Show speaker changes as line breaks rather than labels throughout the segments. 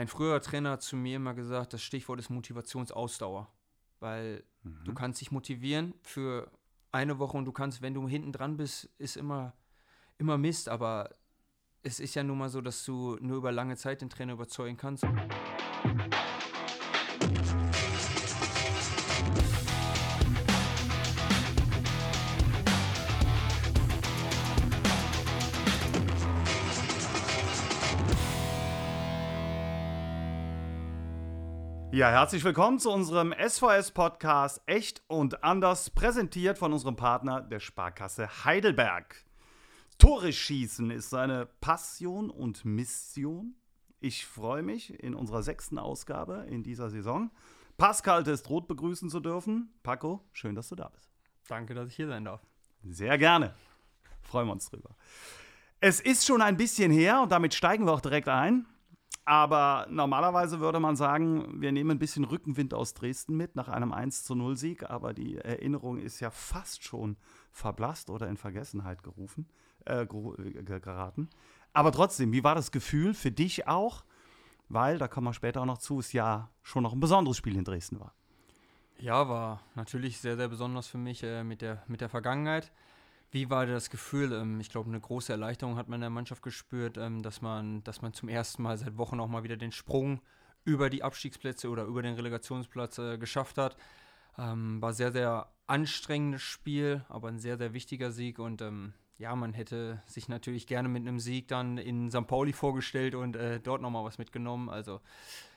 ein früherer Trainer hat zu mir immer gesagt, das Stichwort ist Motivationsausdauer. Weil mhm. du kannst dich motivieren für eine Woche und du kannst, wenn du hinten dran bist, ist immer, immer Mist, aber es ist ja nun mal so, dass du nur über lange Zeit den Trainer überzeugen kannst.
Ja, herzlich willkommen zu unserem SVS-Podcast Echt und Anders, präsentiert von unserem Partner der Sparkasse Heidelberg. Tore schießen ist seine Passion und Mission. Ich freue mich, in unserer sechsten Ausgabe in dieser Saison Pascal Destrot begrüßen zu dürfen. Paco, schön, dass du da bist.
Danke, dass ich hier sein darf.
Sehr gerne. Freuen wir uns drüber. Es ist schon ein bisschen her und damit steigen wir auch direkt ein. Aber normalerweise würde man sagen, wir nehmen ein bisschen Rückenwind aus Dresden mit nach einem 1 zu 0 Sieg, aber die Erinnerung ist ja fast schon verblasst oder in Vergessenheit gerufen, äh, geraten. Aber trotzdem, wie war das Gefühl für dich auch? Weil, da kommen wir später auch noch zu, es ja schon noch ein besonderes Spiel in Dresden war.
Ja, war natürlich sehr, sehr besonders für mich äh, mit, der, mit der Vergangenheit. Wie war das Gefühl? Ähm, ich glaube, eine große Erleichterung hat man in der Mannschaft gespürt, ähm, dass, man, dass man zum ersten Mal seit Wochen auch mal wieder den Sprung über die Abstiegsplätze oder über den Relegationsplatz äh, geschafft hat. Ähm, war sehr, sehr anstrengendes Spiel, aber ein sehr, sehr wichtiger Sieg und ja, man hätte sich natürlich gerne mit einem Sieg dann in St. Pauli vorgestellt und äh, dort nochmal was mitgenommen. Also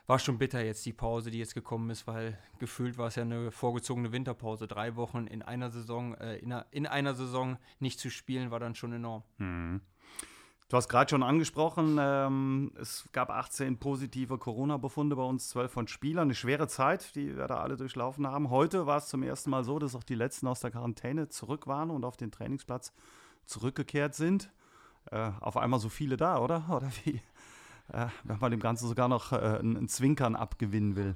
war schon bitter jetzt die Pause, die jetzt gekommen ist, weil gefühlt war es ja eine vorgezogene Winterpause. Drei Wochen in einer Saison, äh, in, einer, in, einer, Saison nicht zu spielen, war dann schon enorm. Mhm.
Du hast gerade schon angesprochen, ähm, es gab 18 positive Corona-Befunde bei uns, 12 von Spielern. Eine schwere Zeit, die wir da alle durchlaufen haben. Heute war es zum ersten Mal so, dass auch die letzten aus der Quarantäne zurück waren und auf den Trainingsplatz zurückgekehrt sind. Äh, auf einmal so viele da, oder? Oder wie? Äh, wenn man dem Ganzen sogar noch äh, ein, Zwinkern abgewinnen will.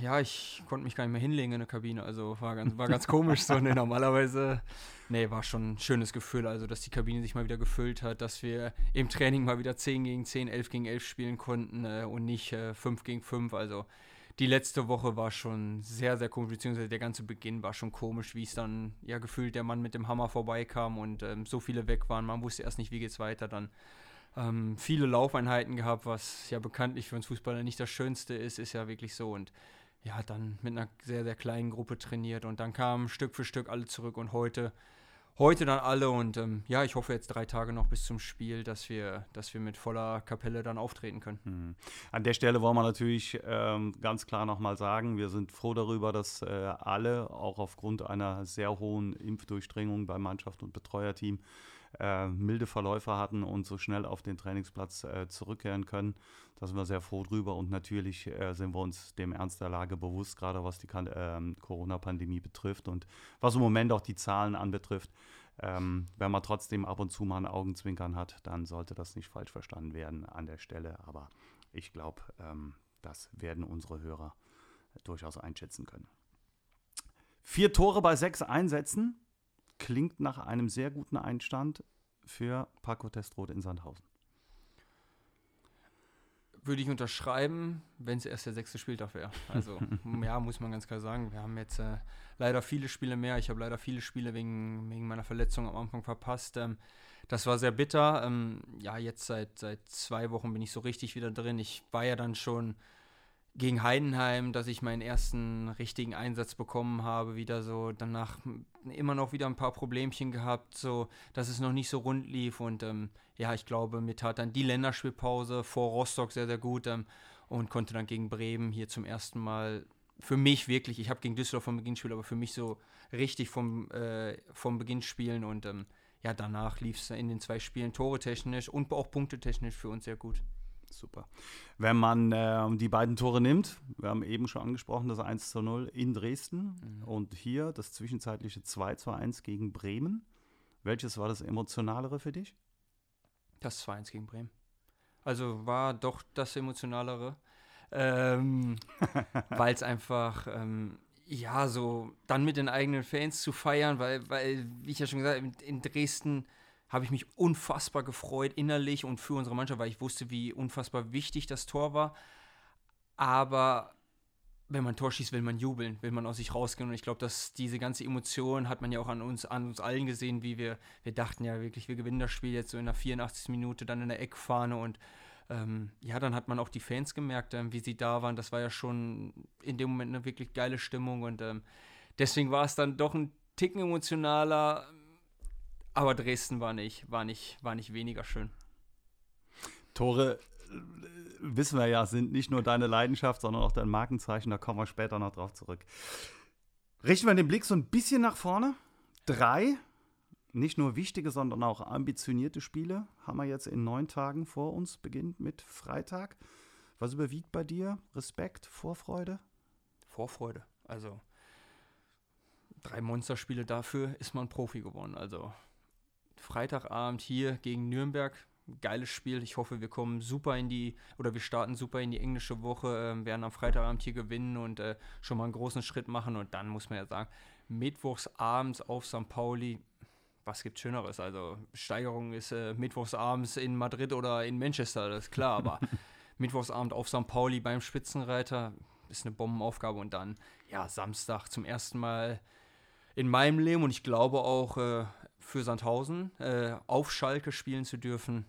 Ja, ich konnte mich gar nicht mehr hinlegen in der Kabine, also war ganz, war ganz komisch so. Nee, normalerweise, nee, war schon ein schönes Gefühl, also dass die Kabine sich mal wieder gefüllt hat, dass wir im Training mal wieder 10 gegen 10, 11 gegen 11 spielen konnten äh, und nicht äh, 5 gegen 5, also die letzte Woche war schon sehr, sehr komisch, beziehungsweise der ganze Beginn war schon komisch, wie es dann ja gefühlt der Mann mit dem Hammer vorbeikam und ähm, so viele weg waren. Man wusste erst nicht, wie geht's weiter. Dann ähm, viele Laufeinheiten gehabt, was ja bekanntlich für uns Fußballer nicht das Schönste ist, ist ja wirklich so. Und ja, dann mit einer sehr, sehr kleinen Gruppe trainiert und dann kamen Stück für Stück alle zurück und heute, heute dann alle und ähm, ja, ich hoffe jetzt drei Tage noch bis zum Spiel, dass wir, dass wir mit voller Kapelle dann auftreten können. Mhm.
An der Stelle wollen wir natürlich ähm, ganz klar nochmal sagen, wir sind froh darüber, dass äh, alle auch aufgrund einer sehr hohen Impfdurchdringung bei Mannschaft und Betreuerteam äh, milde Verläufe hatten und so schnell auf den Trainingsplatz äh, zurückkehren können. Da sind wir sehr froh drüber und natürlich äh, sind wir uns dem Ernst der Lage bewusst, gerade was die ähm, Corona-Pandemie betrifft und was im Moment auch die Zahlen anbetrifft. Ähm, wenn man trotzdem ab und zu mal ein Augenzwinkern hat, dann sollte das nicht falsch verstanden werden an der Stelle. Aber ich glaube, ähm, das werden unsere Hörer durchaus einschätzen können. Vier Tore bei sechs Einsätzen klingt nach einem sehr guten Einstand für Paco Testrot in Sandhausen.
Würde ich unterschreiben, wenn es erst der sechste Spieltag wäre. Also, ja, muss man ganz klar sagen. Wir haben jetzt äh, leider viele Spiele mehr. Ich habe leider viele Spiele wegen, wegen meiner Verletzung am Anfang verpasst. Ähm, das war sehr bitter. Ähm, ja, jetzt seit, seit zwei Wochen bin ich so richtig wieder drin. Ich war ja dann schon gegen Heidenheim, dass ich meinen ersten richtigen Einsatz bekommen habe, wieder so danach immer noch wieder ein paar Problemchen gehabt, so dass es noch nicht so rund lief und ähm, ja, ich glaube, mir tat dann die Länderspielpause vor Rostock sehr, sehr gut ähm, und konnte dann gegen Bremen hier zum ersten Mal für mich wirklich, ich habe gegen Düsseldorf vom Beginn spielen, aber für mich so richtig vom, äh, vom Beginn spielen und ähm, ja, danach lief es in den zwei Spielen tore technisch und auch punktetechnisch für uns sehr gut.
Super. Wenn man äh, die beiden Tore nimmt, wir haben eben schon angesprochen, das 1 zu 0 in Dresden mhm. und hier das zwischenzeitliche 2 zu 1 gegen Bremen. Welches war das emotionalere für dich?
Das 2 1 gegen Bremen. Also war doch das emotionalere, ähm, weil es einfach, ähm, ja, so dann mit den eigenen Fans zu feiern, weil, weil wie ich ja schon gesagt habe, in Dresden habe ich mich unfassbar gefreut innerlich und für unsere Mannschaft, weil ich wusste, wie unfassbar wichtig das Tor war. aber wenn man Tor schießt, will man jubeln, will man aus sich rausgehen. Und ich glaube, dass diese ganze Emotion hat man ja auch an uns, an uns allen gesehen, wie wir, wir dachten ja wirklich, wir gewinnen das Spiel jetzt so in der 84. Minute, dann in der Eckfahne und ähm, ja, dann hat man auch die Fans gemerkt, ähm, wie sie da waren. Das war ja schon in dem Moment eine wirklich geile Stimmung und ähm, deswegen war es dann doch ein Ticken emotionaler, aber Dresden war nicht, war nicht, war nicht weniger schön.
Tore wissen wir ja, sind nicht nur deine Leidenschaft, sondern auch dein Markenzeichen. Da kommen wir später noch drauf zurück. Richten wir den Blick so ein bisschen nach vorne. Drei, nicht nur wichtige, sondern auch ambitionierte Spiele haben wir jetzt in neun Tagen vor uns, beginnt mit Freitag. Was überwiegt bei dir? Respekt, Vorfreude?
Vorfreude. Also drei Monsterspiele dafür ist man Profi geworden. Also Freitagabend hier gegen Nürnberg, geiles Spiel. Ich hoffe, wir kommen super in die, oder wir starten super in die englische Woche, äh, werden am Freitagabend hier gewinnen und äh, schon mal einen großen Schritt machen. Und dann muss man ja sagen, mittwochs abends auf St. Pauli, was gibt Schöneres? Also Steigerung ist äh, mittwochsabends in Madrid oder in Manchester, das ist klar, aber mittwochsabend auf St. Pauli beim Spitzenreiter ist eine Bombenaufgabe und dann, ja, Samstag zum ersten Mal in meinem Leben und ich glaube auch äh, für Sandhausen äh, auf Schalke spielen zu dürfen,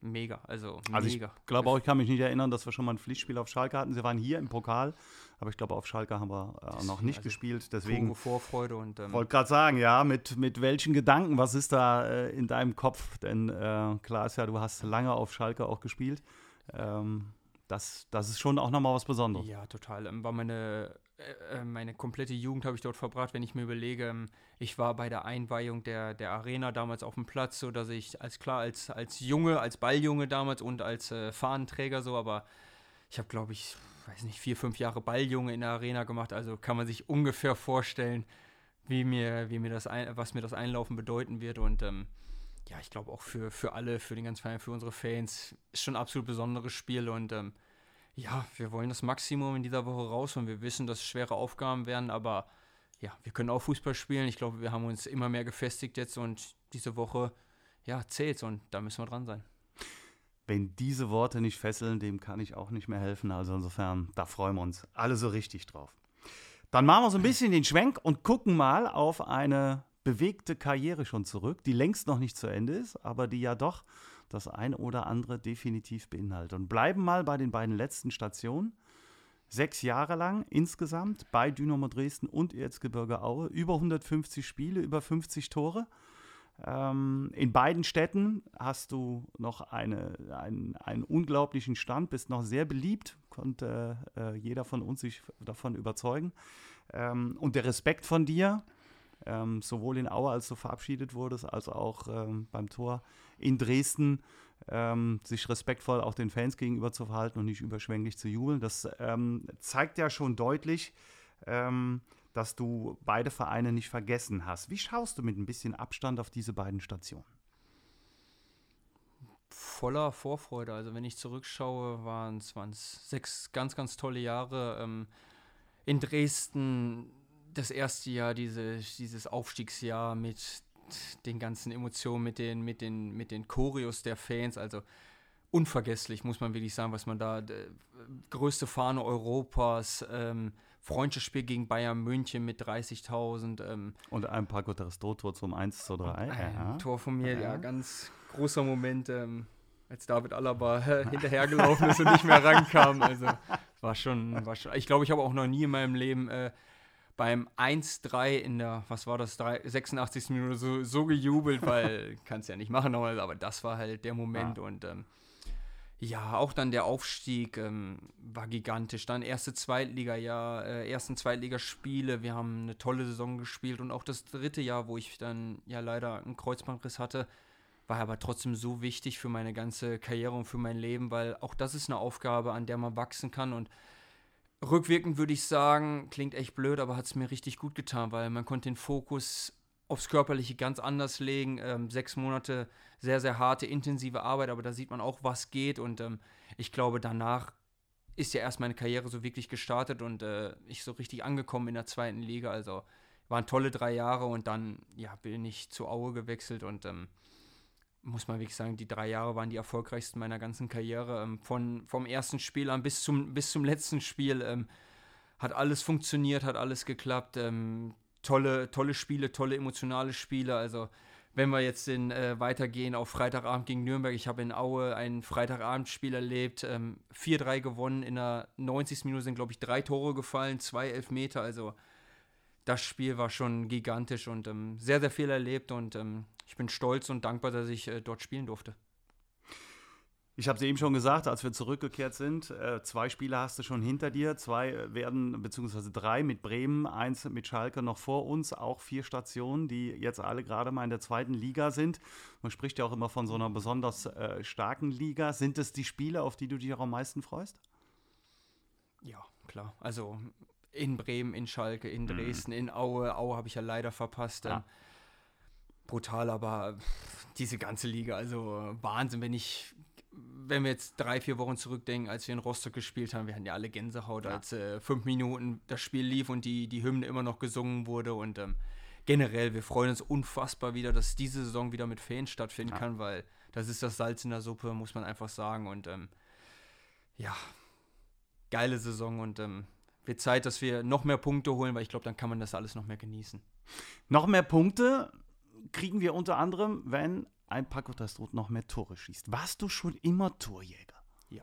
mega. Also,
also mega. ich glaube auch, ich kann mich nicht erinnern, dass wir schon mal ein Pflichtspiel auf Schalke hatten. Sie waren hier im Pokal, aber ich glaube, auf Schalke haben wir äh, noch nicht also gespielt. Deswegen
Vorfreude und
ähm, wollte gerade sagen, ja, mit, mit welchen Gedanken, was ist da äh, in deinem Kopf? Denn äh, klar ist ja, du hast lange auf Schalke auch gespielt. Ähm, das, das ist schon auch nochmal was Besonderes.
Ja, total. Ähm, war meine äh, äh, meine komplette Jugend habe ich dort verbracht, wenn ich mir überlege, ähm, ich war bei der Einweihung der, der Arena damals auf dem Platz, so dass ich als klar als, als Junge, als Balljunge damals und als äh, Fahnenträger so, aber ich habe glaube ich, weiß nicht, vier, fünf Jahre Balljunge in der Arena gemacht, also kann man sich ungefähr vorstellen, wie mir, wie mir das ein, was mir das Einlaufen bedeuten wird und ähm, ja, ich glaube auch für, für alle, für den ganzen Verein, für unsere Fans ist schon ein absolut besonderes Spiel und ähm, ja, wir wollen das Maximum in dieser Woche raus und wir wissen, dass es schwere Aufgaben werden, aber ja, wir können auch Fußball spielen. Ich glaube, wir haben uns immer mehr gefestigt jetzt und diese Woche, ja, zählt und da müssen wir dran sein.
Wenn diese Worte nicht fesseln, dem kann ich auch nicht mehr helfen. Also insofern, da freuen wir uns alle so richtig drauf. Dann machen wir so ein bisschen den Schwenk und gucken mal auf eine bewegte Karriere schon zurück, die längst noch nicht zu Ende ist, aber die ja doch das ein oder andere definitiv beinhaltet. Und bleiben mal bei den beiden letzten Stationen. Sechs Jahre lang insgesamt bei Dynamo Dresden und Erzgebirge Aue. Über 150 Spiele, über 50 Tore. Ähm, in beiden Städten hast du noch eine, einen, einen unglaublichen Stand, bist noch sehr beliebt, konnte äh, jeder von uns sich davon überzeugen. Ähm, und der Respekt von dir, ähm, sowohl in Aue, als du verabschiedet wurdest, als auch ähm, beim Tor in Dresden, ähm, sich respektvoll auch den Fans gegenüber zu verhalten und nicht überschwänglich zu jubeln. Das ähm, zeigt ja schon deutlich, ähm, dass du beide Vereine nicht vergessen hast. Wie schaust du mit ein bisschen Abstand auf diese beiden Stationen?
Voller Vorfreude. Also wenn ich zurückschaue, waren es sechs ganz, ganz tolle Jahre. Ähm, in Dresden das erste Jahr, diese, dieses Aufstiegsjahr mit den ganzen Emotionen, mit den, mit den, mit den Choreos der Fans, also unvergesslich, muss man wirklich sagen, was man da, größte Fahne Europas, ähm, Freundschaftsspiel gegen Bayern München mit 30.000. Ähm,
und ein Paco Tor zum 1 zu 3.
Ein ja. Tor von mir, ja, ja ganz großer Moment, ähm, als David Alaba äh, hinterhergelaufen ist und nicht mehr rankam. Also war schon, war schon ich glaube, ich habe auch noch nie in meinem Leben äh, beim 1-3 in der, was war das, 3, 86. Minute so, so gejubelt, weil kannst ja nicht machen, aber das war halt der Moment ja. und ähm, ja, auch dann der Aufstieg ähm, war gigantisch. Dann erste Zweitliga-Jahr, äh, ersten Zweitligaspiele. Wir haben eine tolle Saison gespielt und auch das dritte Jahr, wo ich dann ja leider einen Kreuzbandriss hatte, war aber trotzdem so wichtig für meine ganze Karriere und für mein Leben, weil auch das ist eine Aufgabe, an der man wachsen kann und Rückwirkend würde ich sagen, klingt echt blöd, aber hat es mir richtig gut getan, weil man konnte den Fokus aufs Körperliche ganz anders legen. Ähm, sechs Monate sehr, sehr harte, intensive Arbeit, aber da sieht man auch, was geht. Und ähm, ich glaube, danach ist ja erst meine Karriere so wirklich gestartet und äh, ich so richtig angekommen in der zweiten Liga. Also waren tolle drei Jahre und dann ja, bin ich zu Aue gewechselt und ähm, muss man wirklich sagen, die drei Jahre waren die erfolgreichsten meiner ganzen Karriere. Ähm, von, vom ersten Spiel an bis zum, bis zum letzten Spiel ähm, hat alles funktioniert, hat alles geklappt. Ähm, tolle, tolle Spiele, tolle emotionale Spiele. Also wenn wir jetzt in, äh, weitergehen auf Freitagabend gegen Nürnberg, ich habe in Aue ein Freitagabendspiel erlebt, ähm, 4-3 gewonnen, in der 90. Minute sind, glaube ich, drei Tore gefallen, zwei Elfmeter, also das Spiel war schon gigantisch und ähm, sehr, sehr viel erlebt und ähm, ich bin stolz und dankbar, dass ich äh, dort spielen durfte.
Ich habe es eben schon gesagt, als wir zurückgekehrt sind, äh, zwei Spiele hast du schon hinter dir, zwei äh, werden, beziehungsweise drei mit Bremen, eins mit Schalke noch vor uns, auch vier Stationen, die jetzt alle gerade mal in der zweiten Liga sind. Man spricht ja auch immer von so einer besonders äh, starken Liga. Sind es die Spiele, auf die du dich auch am meisten freust?
Ja, klar. Also in Bremen, in Schalke, in mhm. Dresden, mhm. in Aue. Aue habe ich ja leider verpasst. Ja. Ähm, brutal, aber diese ganze Liga, also Wahnsinn, wenn ich, wenn wir jetzt drei, vier Wochen zurückdenken, als wir in Rostock gespielt haben, wir hatten ja alle Gänsehaut, ja. als äh, fünf Minuten das Spiel lief und die, die Hymne immer noch gesungen wurde und ähm, generell, wir freuen uns unfassbar wieder, dass diese Saison wieder mit Fans stattfinden ja. kann, weil das ist das Salz in der Suppe, muss man einfach sagen und ähm, ja, geile Saison und ähm, wird Zeit, dass wir noch mehr Punkte holen, weil ich glaube, dann kann man das alles noch mehr genießen.
Noch mehr Punkte kriegen wir unter anderem, wenn ein Paco Tastrot noch mehr Tore schießt. Warst du schon immer Torjäger?
Ja.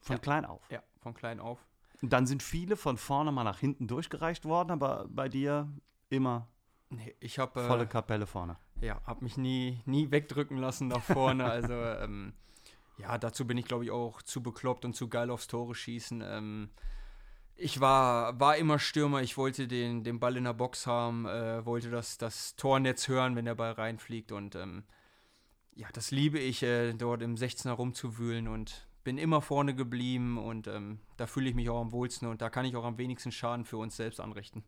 Von
ja.
klein auf?
Ja, von klein auf.
Und dann sind viele von vorne mal nach hinten durchgereicht worden, aber bei dir immer
nee, ich hab, äh,
volle Kapelle vorne.
Ja, habe mich nie, nie wegdrücken lassen nach vorne. also ähm, ja, dazu bin ich glaube ich auch zu bekloppt und zu geil aufs Tore schießen. Ähm, ich war, war immer Stürmer, ich wollte den, den Ball in der Box haben, äh, wollte das, das Tornetz hören, wenn der Ball reinfliegt und ähm, ja, das liebe ich, äh, dort im 16er rumzuwühlen und bin immer vorne geblieben und ähm, da fühle ich mich auch am wohlsten und da kann ich auch am wenigsten Schaden für uns selbst anrichten.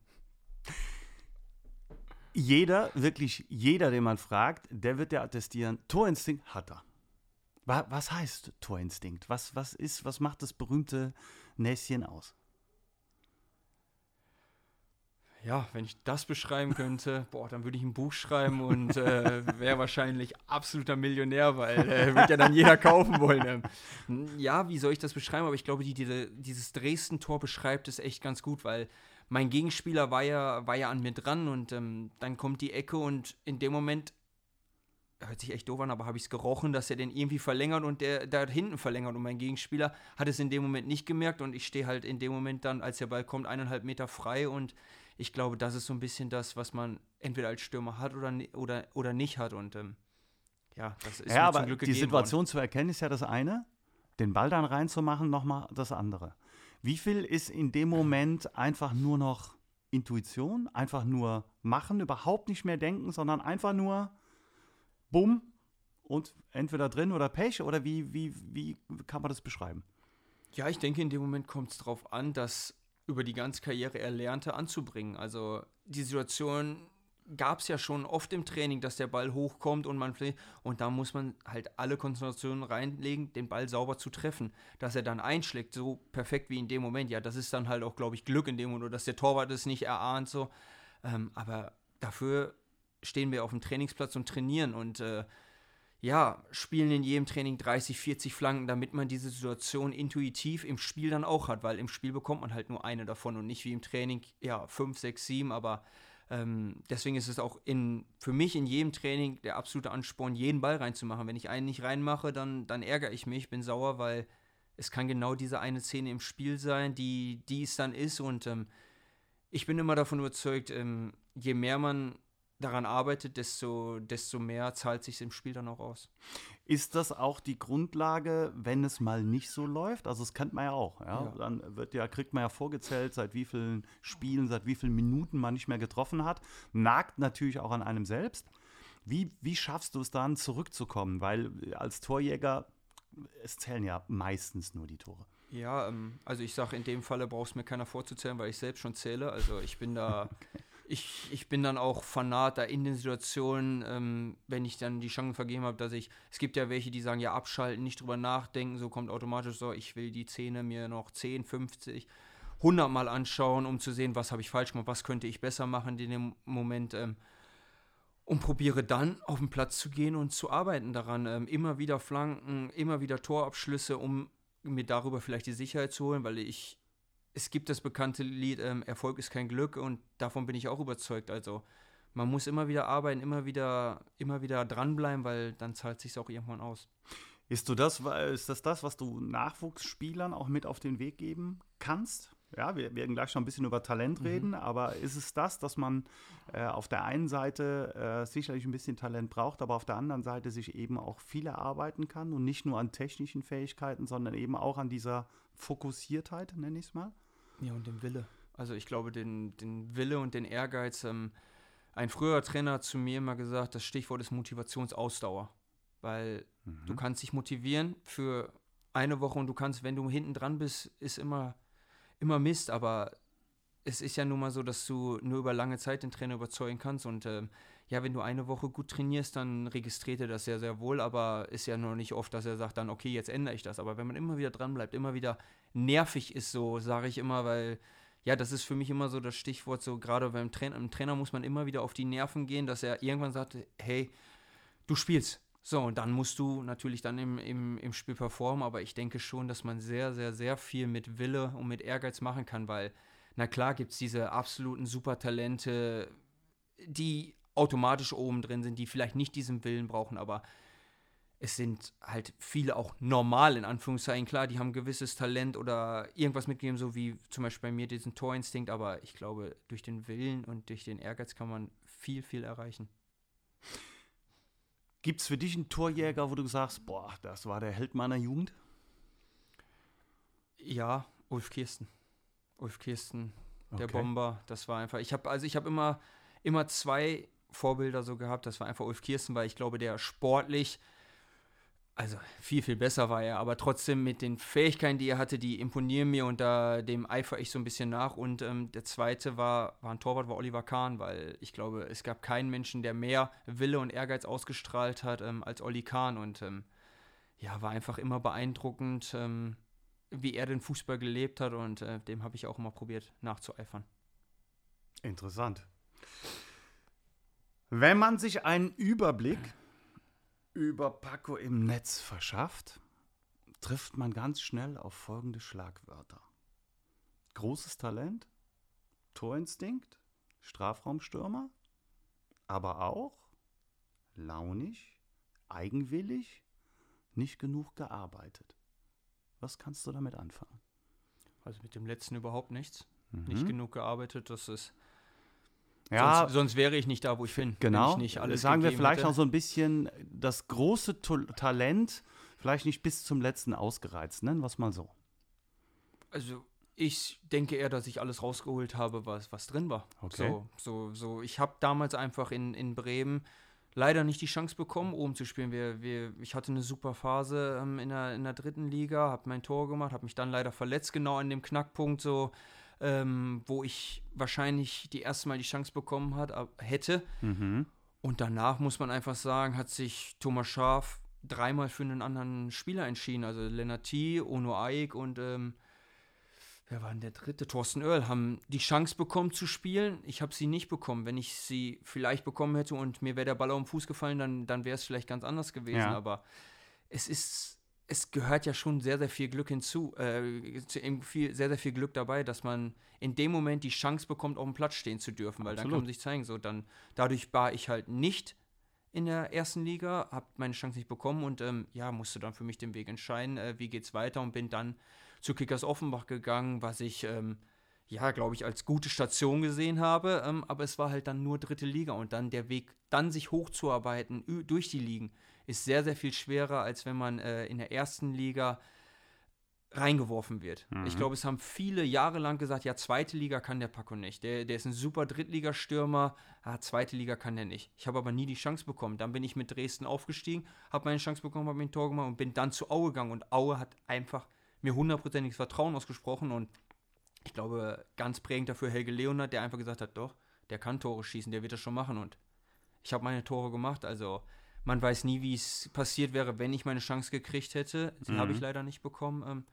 Jeder, wirklich jeder, den man fragt, der wird ja attestieren, Torinstinkt hat er. Was heißt Torinstinkt? Was, was ist, was macht das berühmte Näschen aus?
Ja, wenn ich das beschreiben könnte, boah, dann würde ich ein Buch schreiben und äh, wäre wahrscheinlich absoluter Millionär, weil äh, wird ja dann jeder kaufen wollen. Ähm, ja, wie soll ich das beschreiben? Aber ich glaube, die, diese, dieses Dresden-Tor beschreibt es echt ganz gut, weil mein Gegenspieler war ja, war ja an mir dran und ähm, dann kommt die Ecke und in dem Moment hört sich echt doof an, aber habe ich es gerochen, dass er den irgendwie verlängert und der da hinten verlängert. Und mein Gegenspieler hat es in dem Moment nicht gemerkt und ich stehe halt in dem Moment dann, als der Ball kommt, eineinhalb Meter frei und ich glaube, das ist so ein bisschen das, was man entweder als Stürmer hat oder, oder, oder nicht hat. Und ähm, ja, das ist
ja, aber zum Glück Die Situation worden. zu erkennen ist ja das eine, den Ball dann reinzumachen, nochmal das andere. Wie viel ist in dem Moment einfach nur noch Intuition, einfach nur machen, überhaupt nicht mehr denken, sondern einfach nur bumm und entweder drin oder Pech oder wie, wie, wie kann man das beschreiben?
Ja, ich denke, in dem Moment kommt es darauf an, dass über die ganze Karriere Erlernte anzubringen. Also die Situation gab es ja schon oft im Training, dass der Ball hochkommt und man und da muss man halt alle Konzentrationen reinlegen, den Ball sauber zu treffen, dass er dann einschlägt, so perfekt wie in dem Moment. Ja, das ist dann halt auch, glaube ich, Glück in dem Moment, dass der Torwart es nicht erahnt so. Ähm, aber dafür stehen wir auf dem Trainingsplatz und trainieren und äh, ja, spielen in jedem Training 30, 40 Flanken, damit man diese Situation intuitiv im Spiel dann auch hat, weil im Spiel bekommt man halt nur eine davon und nicht wie im Training, ja, 5, 6, 7, aber ähm, deswegen ist es auch in, für mich in jedem Training der absolute Ansporn, jeden Ball reinzumachen. Wenn ich einen nicht reinmache, dann, dann ärgere ich mich, bin sauer, weil es kann genau diese eine Szene im Spiel sein, die, die es dann ist und ähm, ich bin immer davon überzeugt, ähm, je mehr man daran arbeitet, desto, desto mehr zahlt sich im Spiel dann auch aus.
Ist das auch die Grundlage, wenn es mal nicht so läuft? Also das kennt man ja auch. Ja? ja. Dann wird ja, kriegt man ja vorgezählt, seit wie vielen Spielen, seit wie vielen Minuten man nicht mehr getroffen hat. Nagt natürlich auch an einem selbst. Wie, wie schaffst du es dann, zurückzukommen? Weil als Torjäger, es zählen ja meistens nur die Tore.
Ja, ähm, also ich sage, in dem Falle brauchst du mir keiner vorzuzählen, weil ich selbst schon zähle. Also ich bin da okay ich, ich bin dann auch Fanat da in den Situationen, ähm, wenn ich dann die Chance vergeben habe, dass ich, es gibt ja welche, die sagen, ja, abschalten, nicht drüber nachdenken, so kommt automatisch so, ich will die Szene mir noch 10, 50, 100 Mal anschauen, um zu sehen, was habe ich falsch gemacht, was könnte ich besser machen in dem Moment. Ähm, und probiere dann auf den Platz zu gehen und zu arbeiten daran. Ähm, immer wieder Flanken, immer wieder Torabschlüsse, um mir darüber vielleicht die Sicherheit zu holen, weil ich, es gibt das bekannte Lied, ähm, Erfolg ist kein Glück und davon bin ich auch überzeugt. Also man muss immer wieder arbeiten, immer wieder, immer wieder dranbleiben, weil dann zahlt sich auch irgendwann aus.
Ist, du das, ist das das, was du Nachwuchsspielern auch mit auf den Weg geben kannst? Ja, wir werden gleich schon ein bisschen über Talent mhm. reden, aber ist es das, dass man äh, auf der einen Seite äh, sicherlich ein bisschen Talent braucht, aber auf der anderen Seite sich eben auch viel erarbeiten kann und nicht nur an technischen Fähigkeiten, sondern eben auch an dieser Fokussiertheit, nenne ich es mal?
Ja, und dem Wille. Also ich glaube, den, den Wille und den Ehrgeiz. Ähm, ein früherer Trainer hat zu mir immer gesagt, das Stichwort ist Motivationsausdauer. Weil mhm. du kannst dich motivieren für eine Woche und du kannst, wenn du hinten dran bist, ist immer immer Mist, aber es ist ja nun mal so, dass du nur über lange Zeit den Trainer überzeugen kannst und ähm, ja, wenn du eine Woche gut trainierst, dann registriert er das sehr, sehr wohl, aber ist ja noch nicht oft, dass er sagt dann, okay, jetzt ändere ich das. Aber wenn man immer wieder dran bleibt, immer wieder nervig ist, so sage ich immer, weil ja, das ist für mich immer so das Stichwort, so gerade beim Trainer, im Trainer muss man immer wieder auf die Nerven gehen, dass er irgendwann sagt, hey, du spielst, so, und dann musst du natürlich dann im, im, im Spiel performen, aber ich denke schon, dass man sehr, sehr, sehr viel mit Wille und mit Ehrgeiz machen kann, weil, na klar, gibt es diese absoluten Supertalente, die automatisch oben drin sind, die vielleicht nicht diesen Willen brauchen, aber es sind halt viele auch normal, in Anführungszeichen. Klar, die haben gewisses Talent oder irgendwas mitgegeben, so wie zum Beispiel bei mir diesen Torinstinkt, aber ich glaube, durch den Willen und durch den Ehrgeiz kann man viel, viel erreichen.
Gibt es für dich einen Torjäger, wo du sagst, boah, das war der Held meiner Jugend?
Ja, Ulf Kirsten. Ulf Kirsten, der okay. Bomber. Das war einfach. Ich habe also ich habe immer immer zwei Vorbilder so gehabt. Das war einfach Ulf Kirsten, weil ich glaube, der sportlich also viel, viel besser war er, aber trotzdem mit den Fähigkeiten, die er hatte, die imponieren mir und da dem eifer ich so ein bisschen nach. Und ähm, der zweite war, war ein Torwart, war Oliver Kahn, weil ich glaube, es gab keinen Menschen, der mehr Wille und Ehrgeiz ausgestrahlt hat ähm, als Olli Kahn. Und ähm, ja, war einfach immer beeindruckend, ähm, wie er den Fußball gelebt hat und äh, dem habe ich auch immer probiert nachzueifern.
Interessant. Wenn man sich einen Überblick über Paco im Netz verschafft, trifft man ganz schnell auf folgende Schlagwörter. Großes Talent, Torinstinkt, Strafraumstürmer, aber auch launig, eigenwillig, nicht genug gearbeitet. Was kannst du damit anfangen?
Also mit dem letzten überhaupt nichts. Mhm. Nicht genug gearbeitet, das ist
ja,
sonst, sonst, wäre ich nicht da, wo ich bin.
Genau. Ich Sagen wir vielleicht hätte. noch so ein bisschen das große Talent, vielleicht nicht bis zum letzten ausgereizt, nennen wir es mal so.
Also ich denke eher, dass ich alles rausgeholt habe, was, was drin war. Okay. So, so, so. Ich habe damals einfach in, in Bremen leider nicht die Chance bekommen, oben zu spielen. Wir, wir, ich hatte eine super Phase ähm, in, der, in der dritten Liga, habe mein Tor gemacht, habe mich dann leider verletzt, genau an dem Knackpunkt so ähm, wo ich wahrscheinlich die erste Mal die Chance bekommen hat, hätte. Mhm. Und danach muss man einfach sagen, hat sich Thomas Schaf dreimal für einen anderen Spieler entschieden. Also Lennarty, Ono Aik und ähm, wer war denn der dritte? Thorsten Oerl haben die Chance bekommen zu spielen. Ich habe sie nicht bekommen. Wenn ich sie vielleicht bekommen hätte und mir wäre der Ball auf den Fuß gefallen, dann, dann wäre es vielleicht ganz anders gewesen. Ja. Aber es ist es gehört ja schon sehr, sehr viel Glück hinzu, äh, viel, sehr, sehr viel Glück dabei, dass man in dem Moment die Chance bekommt, auf dem Platz stehen zu dürfen, weil Absolut. dann kann man sich zeigen, so dann, dadurch war ich halt nicht in der ersten Liga, habe meine Chance nicht bekommen und ähm, ja, musste dann für mich den Weg entscheiden, äh, wie geht's weiter und bin dann zu Kickers Offenbach gegangen, was ich, ähm, ja, glaube ich, als gute Station gesehen habe, ähm, aber es war halt dann nur dritte Liga und dann der Weg, dann sich hochzuarbeiten durch die Ligen, ist sehr, sehr viel schwerer, als wenn man äh, in der ersten Liga reingeworfen wird. Mhm. Ich glaube, es haben viele Jahre lang gesagt, ja, zweite Liga kann der Paco nicht. Der, der ist ein super Drittligastürmer, ah, zweite Liga kann der nicht. Ich habe aber nie die Chance bekommen. Dann bin ich mit Dresden aufgestiegen, habe meine Chance bekommen, habe mir ein Tor gemacht und bin dann zu Aue gegangen. Und Aue hat einfach mir hundertprozentiges Vertrauen ausgesprochen und ich glaube, ganz prägend dafür Helge Leonard, der einfach gesagt hat, doch, der kann Tore schießen, der wird das schon machen und ich habe meine Tore gemacht, also man weiß nie, wie es passiert wäre, wenn ich meine Chance gekriegt hätte. Die mhm. habe ich leider nicht bekommen. Ähm,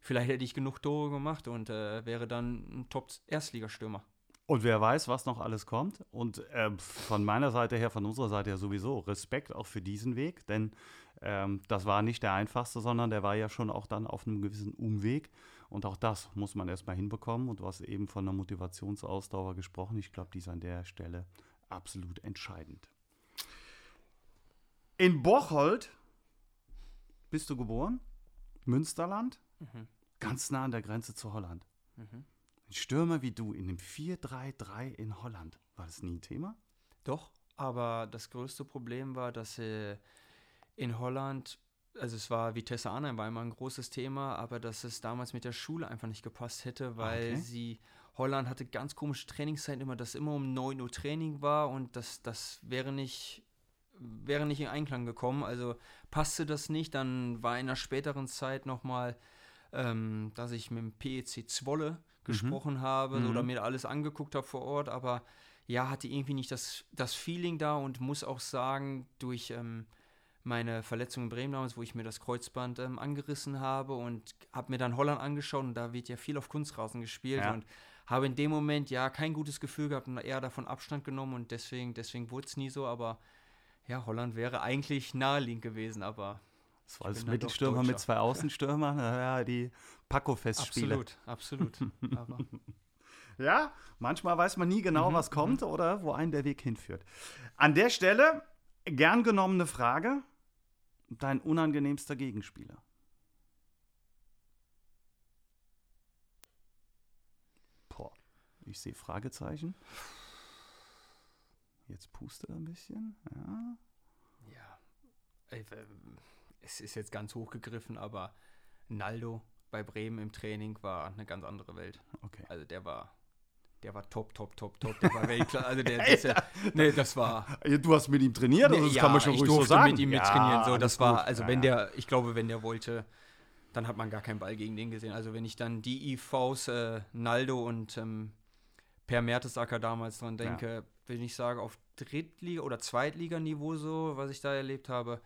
vielleicht hätte ich genug Tore gemacht und äh, wäre dann ein Top-Erstligastürmer.
Und wer weiß, was noch alles kommt. Und äh, von meiner Seite her, von unserer Seite her sowieso Respekt auch für diesen Weg, denn ähm, das war nicht der einfachste, sondern der war ja schon auch dann auf einem gewissen Umweg. Und auch das muss man erstmal hinbekommen. Und du hast eben von einer Motivationsausdauer gesprochen. Ich glaube, die ist an der Stelle absolut entscheidend. In Bocholt bist du geboren, Münsterland, mhm. ganz nah an der Grenze zu Holland. Mhm. Ein Stürmer wie du in einem 4-3-3 in Holland, war das nie ein Thema?
Doch, aber das größte Problem war, dass äh, in Holland, also es war Vitesse Arnhem, war immer ein großes Thema, aber dass es damals mit der Schule einfach nicht gepasst hätte, weil okay. sie, Holland hatte ganz komische Trainingszeiten immer, dass immer um 9 Uhr Training war und das, das wäre nicht wäre nicht in Einklang gekommen. Also passte das nicht. Dann war in einer späteren Zeit nochmal, ähm, dass ich mit dem PEC Zwolle gesprochen mhm. habe mhm. oder mir alles angeguckt habe vor Ort, aber ja, hatte irgendwie nicht das, das Feeling da und muss auch sagen, durch ähm, meine Verletzung in Bremen damals, wo ich mir das Kreuzband ähm, angerissen habe und habe mir dann Holland angeschaut und da wird ja viel auf Kunstrasen gespielt ja. und habe in dem Moment ja kein gutes Gefühl gehabt und eher davon Abstand genommen und deswegen, deswegen wurde es nie so, aber ja, Holland wäre eigentlich naheliegend gewesen, aber
das war als Mittelstürmer mit zwei Außenstürmern, ja, die Paco-Festspiele.
Absolut, absolut.
ja, manchmal weiß man nie genau, mhm, was kommt mhm. oder wo einen der Weg hinführt. An der Stelle gern genommene Frage: Dein unangenehmster Gegenspieler? Boah, ich sehe Fragezeichen. Jetzt puste ein bisschen. Ja.
Ja. Es ist jetzt ganz hochgegriffen, aber Naldo bei Bremen im Training war eine ganz andere Welt. Okay. Also der war, der war top, top, top, top. Der war Weltklasse. Also der, das, ja, nee, das war.
Du hast mit ihm trainiert,
nee, das ja, kann man schon ruhig so sagen. mit ihm mit trainieren. So, das war, also ja, wenn der, ich glaube, wenn der wollte, dann hat man gar keinen Ball gegen den gesehen. Also wenn ich dann die IVs, äh, Naldo und ähm, Per Mertesacker damals dran denke, wenn ich sage, auf Drittliga- oder Zweitliganiveau so, was ich da erlebt habe,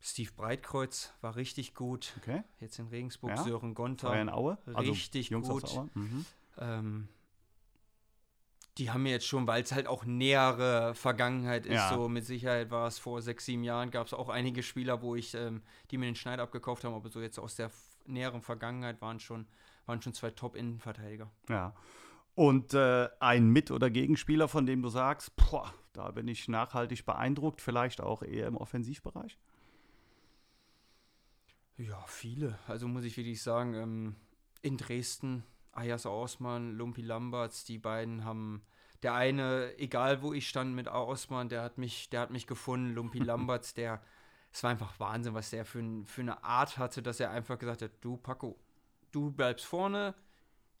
Steve Breitkreuz war richtig gut. Okay. Jetzt in Regensburg, ja. Sören Gonter.
Aue.
Also richtig Jungs gut. Mhm. Ähm, die haben mir jetzt schon, weil es halt auch nähere Vergangenheit ist, ja. so mit Sicherheit war es vor sechs, sieben Jahren, gab es auch einige Spieler, wo ich, ähm, die mir den Schneid abgekauft haben, aber so jetzt aus der näheren Vergangenheit waren schon, waren schon zwei Top-Innenverteidiger.
Ja. Und äh, ein Mit- oder Gegenspieler, von dem du sagst, boah, da bin ich nachhaltig beeindruckt, vielleicht auch eher im Offensivbereich?
Ja, viele. Also muss ich wirklich sagen, ähm, in Dresden, Ayas Ausmann, Lumpi Lamberts, die beiden haben, der eine, egal wo ich stand mit Ausmann, der hat mich, der hat mich gefunden, Lumpi Lamberts, der, es war einfach Wahnsinn, was der für, für eine Art hatte, dass er einfach gesagt hat, du Paco, du bleibst vorne,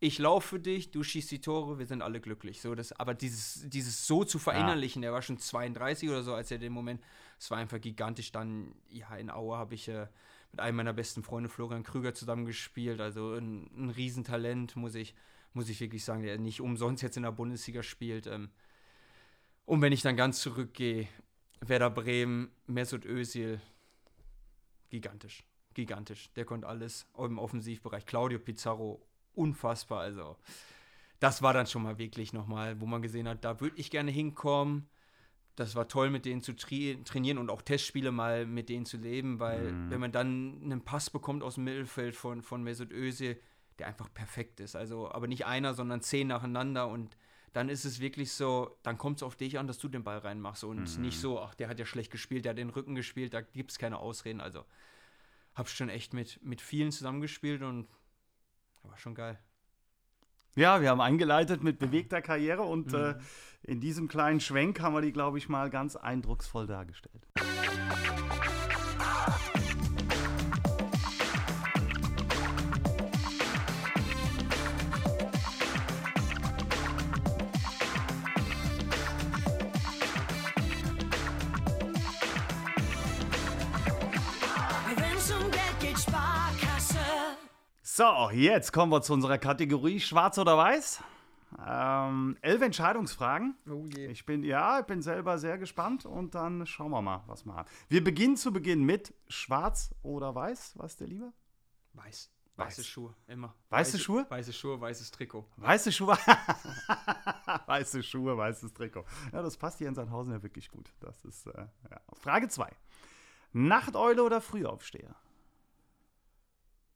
ich laufe für dich, du schießt die Tore, wir sind alle glücklich. So, das, aber dieses, dieses so zu verinnerlichen, ja. der war schon 32 oder so, als er den Moment, es war einfach gigantisch. Dann, ja, in Aue habe ich äh, mit einem meiner besten Freunde, Florian Krüger, zusammengespielt. Also ein, ein Riesentalent, muss ich, muss ich wirklich sagen, der nicht umsonst jetzt in der Bundesliga spielt. Ähm, und wenn ich dann ganz zurückgehe, Werder Bremen, Mesut Özil, gigantisch. Gigantisch. Der konnte alles im Offensivbereich. Claudio Pizarro, unfassbar. Also, das war dann schon mal wirklich nochmal, wo man gesehen hat, da würde ich gerne hinkommen. Das war toll, mit denen zu tra trainieren und auch Testspiele mal mit denen zu leben, weil mhm. wenn man dann einen Pass bekommt aus dem Mittelfeld von, von Mesut Özil, der einfach perfekt ist. Also, aber nicht einer, sondern zehn nacheinander und dann ist es wirklich so, dann kommt es auf dich an, dass du den Ball reinmachst und mhm. nicht so, ach, der hat ja schlecht gespielt, der hat den Rücken gespielt, da gibt es keine Ausreden. Also, habe schon echt mit, mit vielen zusammengespielt und war schon geil.
Ja, wir haben eingeleitet mit bewegter Karriere und mhm. äh, in diesem kleinen Schwenk haben wir die, glaube ich, mal ganz eindrucksvoll dargestellt. So, jetzt kommen wir zu unserer Kategorie Schwarz oder Weiß. Ähm, elf Entscheidungsfragen. Oh je. Ich bin, ja, ich bin selber sehr gespannt und dann schauen wir mal, was wir haben. Wir beginnen zu Beginn mit Schwarz oder Weiß. Was ist dir lieber?
Weiß. Weiße Schuhe, immer.
Weiße, Schuhe?
Weiße Schuhe, weißes Trikot.
Weiße Schuhe. weiße Schuhe, weißes Trikot. Ja, das passt hier in Sandhausen ja wirklich gut. Das ist äh, ja. Frage 2. Nachteule oder Frühaufsteher?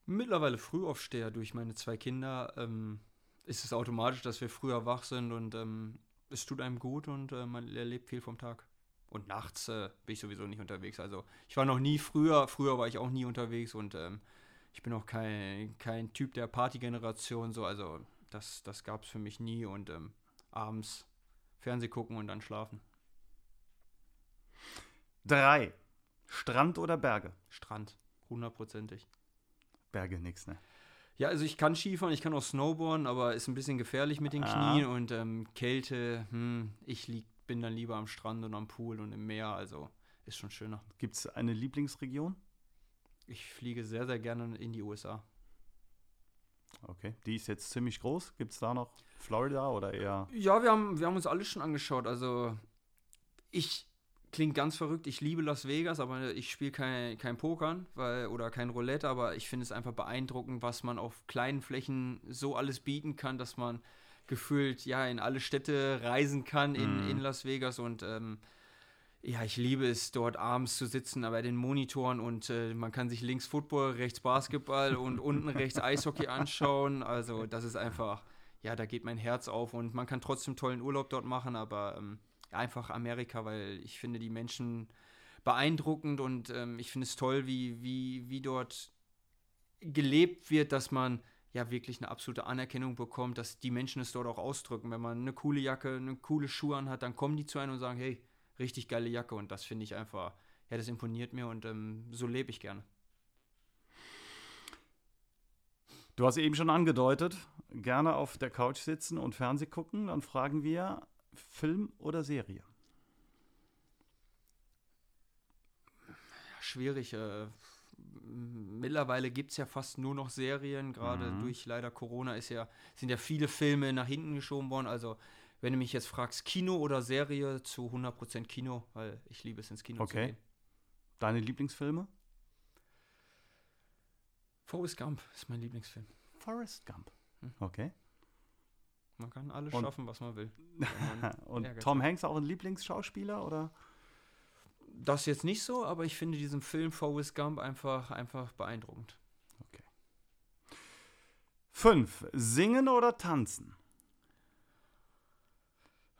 Mittlerweile Frühaufsteher durch meine zwei Kinder. Ähm, ist es automatisch, dass wir früher wach sind und ähm, es tut einem gut und äh, man erlebt viel vom Tag. Und nachts äh, bin ich sowieso nicht unterwegs. Also ich war noch nie früher, früher war ich auch nie unterwegs und ähm, ich bin auch kein, kein Typ der Partygeneration, so, also das, das gab es für mich nie und ähm, abends Fernseh gucken und dann schlafen.
Drei. Strand oder Berge?
Strand, hundertprozentig.
Berge nix, ne?
Ja, also ich kann Skifahren, ich kann auch Snowboarden, aber ist ein bisschen gefährlich mit den
Ah.
Knien und ähm, Kälte, hm, ich lieg, bin dann lieber am Strand und am Pool und im Meer, also ist schon schöner.
Gibt es eine Lieblingsregion?
Ich fliege sehr, sehr gerne in die USA.
Okay. Die ist jetzt ziemlich groß. Gibt es da noch Florida oder eher.
Ja, wir haben, wir haben uns alles schon angeschaut. Also, ich klingt ganz verrückt. Ich liebe Las Vegas, aber ich spiele kein, kein Pokern weil, oder kein Roulette. Aber ich finde es einfach beeindruckend, was man auf kleinen Flächen so alles bieten kann, dass man gefühlt ja in alle Städte reisen kann in,
Mhm.
in Las Vegas. Und ähm, ja, ich liebe es, dort abends zu sitzen bei den Monitoren und äh, man kann sich links Football, rechts Basketball und unten rechts Eishockey anschauen. Also, das ist einfach ja, da geht mein Herz auf und man kann trotzdem tollen Urlaub dort machen, aber ähm, einfach Amerika, weil ich finde die Menschen beeindruckend und ähm, ich finde es toll, wie, wie, wie dort gelebt wird, dass man ja wirklich eine absolute Anerkennung bekommt, dass die Menschen es dort auch ausdrücken. Wenn man eine coole Jacke, eine coole Schuhe anhat, dann kommen die zu einem und sagen, hey, richtig geile Jacke und das finde ich einfach, ja, das imponiert mir und ähm, so lebe ich gerne.
Du hast eben schon angedeutet, gerne auf der Couch sitzen und Fernseh gucken. Dann fragen wir Film oder Serie?
schwierig. Äh, mittlerweile gibt es ja fast nur noch Serien, gerade
Mhm.
durch leider Corona ist ja, sind ja viele Filme nach hinten geschoben worden. Also, wenn du mich jetzt fragst, Kino oder Serie, zu 100% Kino, weil ich liebe es ins Kino
Okay.
zu gehen.
Deine Lieblingsfilme?
Forrest Gump ist mein Lieblingsfilm.
Forrest Gump.
Hm.
Okay.
Man kann alles
Und-
schaffen, was man will. man
Und Tom
hat.
Hanks auch ein Lieblingsschauspieler oder?
Das jetzt nicht so, aber ich finde diesen Film Forrest Gump einfach, einfach beeindruckend.
Fünf. Singen oder tanzen?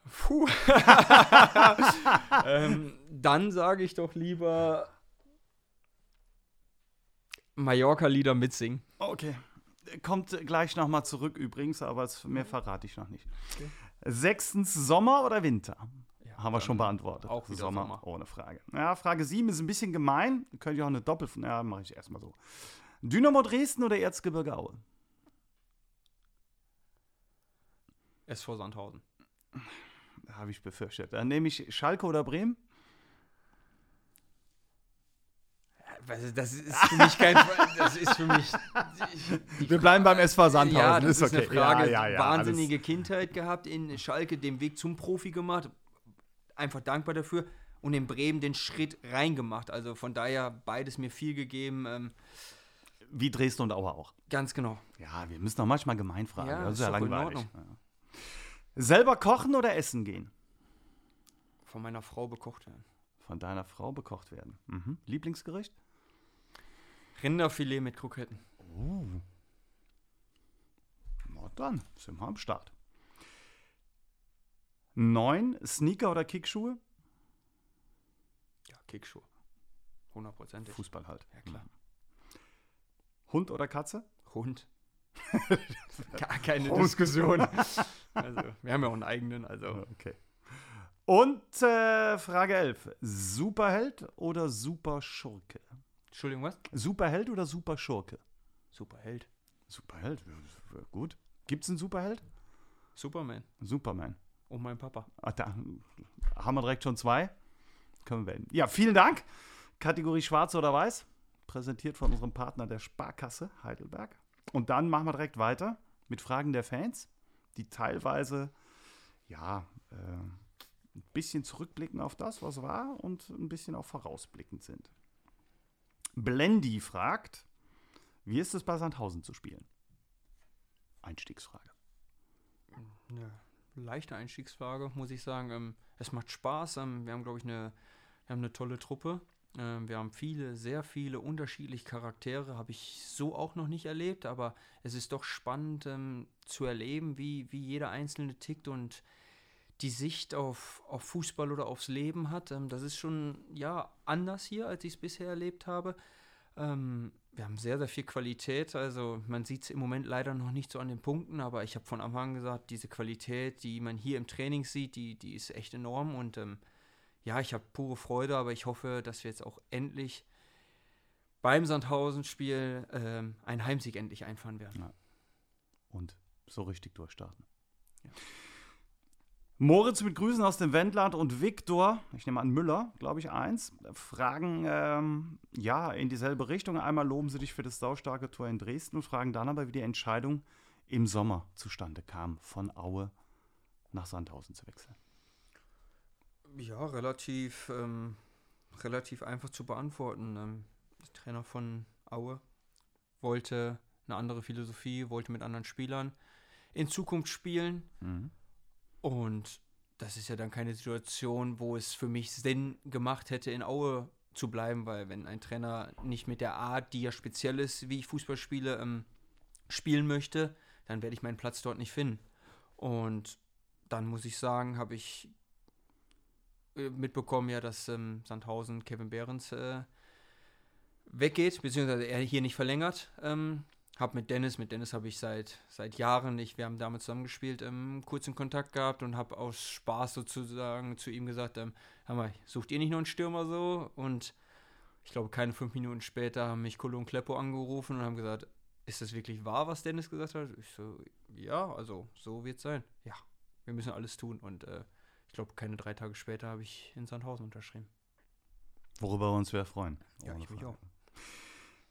Puh. ähm, dann sage ich doch lieber Mallorca-Lieder mitsingen.
Okay. Kommt gleich nochmal zurück übrigens, aber mehr verrate ich noch nicht.
Okay.
Sechstens, Sommer oder Winter?
Ja,
Haben wir schon beantwortet.
auch
Sommer,
Sommer.
ohne Frage. Ja, Frage 7 ist ein bisschen gemein. Könnte ich auch eine Doppel... Ja, mache ich erstmal so. Dynamo Dresden oder Erzgebirge Aue?
SV Sandhausen.
Habe ich befürchtet. Dann nehme ich Schalke oder Bremen.
Also das ist für mich kein. Das ist für mich. die-
Wir bleiben beim SV Sandhausen.
Ja, das ist,
ist okay.
eine Frage.
Ja, ja, ja,
Wahnsinnige Kindheit gehabt in Schalke, den Weg zum Profi gemacht. Einfach dankbar dafür. Und in Bremen den Schritt reingemacht. Also von daher beides mir viel gegeben. Ähm,
Alles, wie Dresden und Aue auch.
ganz genau.
Ja, wir müssen auch manchmal gemein fragen.
Ja,
das ist
ist
ja langweilig. Selber kochen oder essen gehen?
Von meiner Frau bekocht werden.
Von deiner Frau bekocht werden. Mhm. Lieblingsgericht?
Rinderfilet mit Kroketten.
Na dann, sind wir am Start. Neun, Sneaker oder Kickschuhe?
Ja, Kickschuhe. Hundertprozentig.
Fußball halt.
Ja, klar.
Hund oder Katze?
Hund. Gar keine
Hund.
Diskussion. also, wir haben ja auch einen eigenen, also.
Okay. Und äh, Frage 11. Superheld oder Superschurke?
Entschuldigung, was?
Superheld oder Superschurke?
Superheld.
Superheld, ja, gut. Gibt es einen Superheld?
Superman.
Superman.
Und mein Papa.
Ach, da haben wir direkt schon zwei. Können wir wählen. Ja, vielen Dank. Kategorie Schwarz oder Weiß. Präsentiert von unserem Partner der Sparkasse Heidelberg. Und dann machen wir direkt weiter mit Fragen der Fans, die teilweise, ja, äh, ein bisschen zurückblicken auf das, was war und ein bisschen auch vorausblickend sind. Blendi fragt, Wie ist es bei Sandhausen zu spielen? Einstiegsfrage.
Ja, leichte Einstiegsfrage, muss ich sagen. Ähm, es macht Spaß. Ähm, wir haben, glaube ich, eine, wir haben eine tolle Truppe. Ähm, wir haben viele, sehr viele unterschiedliche Charaktere. Habe ich so auch noch nicht erlebt, aber es ist doch spannend zu erleben, wie, wie jeder Einzelne tickt und die Sicht auf, auf Fußball oder aufs Leben hat. Ähm, das ist schon ja anders hier, als ich es bisher erlebt habe. Ähm, wir haben sehr, sehr viel Qualität. Also man sieht es im Moment leider noch nicht so an den Punkten, aber ich habe von Anfang an gesagt, diese Qualität, die man hier im Training sieht, die, die ist echt enorm. Und ähm, ja, ich habe pure Freude, aber ich hoffe, dass wir jetzt auch endlich beim Sandhausen-Spiel ähm, einen Heimsieg endlich einfahren werden. Ja.
Und so richtig durchstarten. Ja. Moritz mit Grüßen aus dem Wendland und Viktor, ich nehme an Müller, glaube ich, eins, fragen ähm, ja in dieselbe Richtung. Einmal loben sie dich für das saustarke Tor in Dresden und fragen dann aber, wie die Entscheidung im Sommer zustande kam, von Aue nach Sandhausen zu wechseln.
Ja, relativ, ähm, relativ einfach zu beantworten. Ähm, der Trainer von Aue wollte eine andere Philosophie, wollte mit anderen Spielern in Zukunft spielen. Mhm und das ist ja dann keine Situation, wo es für mich Sinn gemacht hätte, in Aue zu bleiben, weil wenn ein Trainer nicht mit der Art, die ja speziell ist, wie ich Fußball spiele, ähm, spielen möchte, dann werde ich meinen Platz dort nicht finden. Und dann muss ich sagen, habe ich äh, mitbekommen, ja, dass ähm, Sandhausen Kevin Behrens äh, weggeht, beziehungsweise er hier nicht verlängert. Ähm, habe mit Dennis, mit Dennis habe ich seit, seit Jahren nicht, wir haben damals zusammengespielt, ähm, kurzen Kontakt gehabt und habe aus Spaß sozusagen zu ihm gesagt, ähm, mal, sucht ihr nicht noch einen Stürmer so? Und ich glaube, keine fünf Minuten später haben mich Kolo und Kleppo angerufen und haben gesagt, ist das wirklich wahr, was Dennis gesagt hat? Ich so, ja, also so wird es sein. Ja, wir müssen alles tun. Und äh, ich glaube, keine drei Tage später habe ich in Sandhausen unterschrieben.
Worüber wir uns sehr freuen.
Ja, ich mich auch.